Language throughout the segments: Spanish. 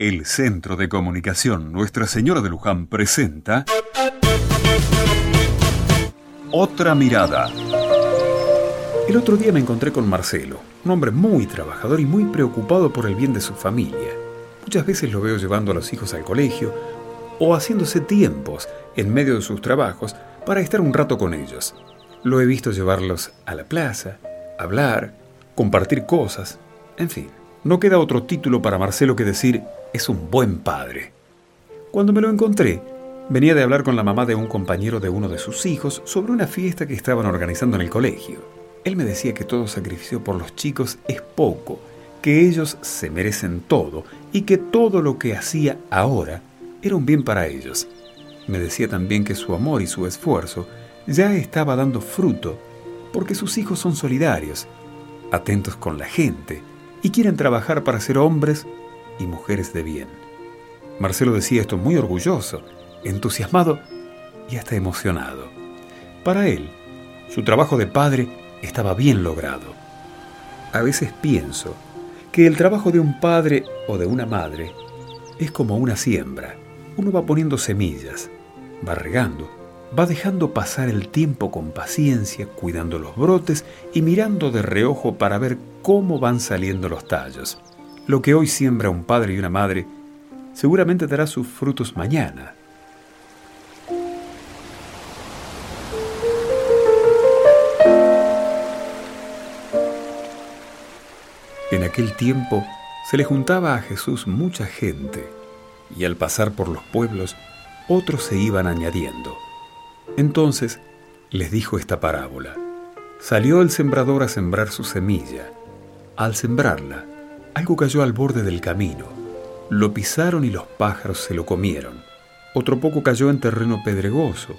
El Centro de Comunicación Nuestra Señora de Luján presenta Otra Mirada. El otro día me encontré con Marcelo, un hombre muy trabajador y muy preocupado por el bien de su familia. Muchas veces lo veo llevando a los hijos al colegio o haciéndose tiempos en medio de sus trabajos para estar un rato con ellos. Lo he visto llevarlos a la plaza, hablar, compartir cosas, en fin. No queda otro título para Marcelo que decir es un buen padre. Cuando me lo encontré, venía de hablar con la mamá de un compañero de uno de sus hijos sobre una fiesta que estaban organizando en el colegio. Él me decía que todo sacrificio por los chicos es poco, que ellos se merecen todo y que todo lo que hacía ahora era un bien para ellos. Me decía también que su amor y su esfuerzo ya estaba dando fruto porque sus hijos son solidarios, atentos con la gente, y quieren trabajar para ser hombres y mujeres de bien. Marcelo decía esto muy orgulloso, entusiasmado y hasta emocionado. Para él, su trabajo de padre estaba bien logrado. A veces pienso que el trabajo de un padre o de una madre es como una siembra. Uno va poniendo semillas, va regando, va dejando pasar el tiempo con paciencia, cuidando los brotes y mirando de reojo para ver cómo van saliendo los tallos. Lo que hoy siembra un padre y una madre seguramente dará sus frutos mañana. En aquel tiempo se le juntaba a Jesús mucha gente, y al pasar por los pueblos, otros se iban añadiendo. Entonces les dijo esta parábola. Salió el sembrador a sembrar su semilla. Al sembrarla, algo cayó al borde del camino. Lo pisaron y los pájaros se lo comieron. Otro poco cayó en terreno pedregoso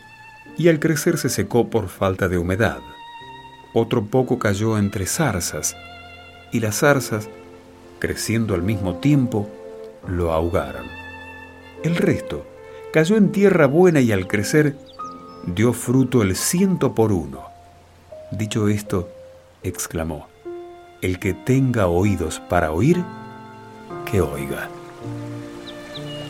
y al crecer se secó por falta de humedad. Otro poco cayó entre zarzas y las zarzas, creciendo al mismo tiempo, lo ahogaron. El resto cayó en tierra buena y al crecer dio fruto el ciento por uno. Dicho esto, exclamó, El que tenga oídos para oír, que oiga.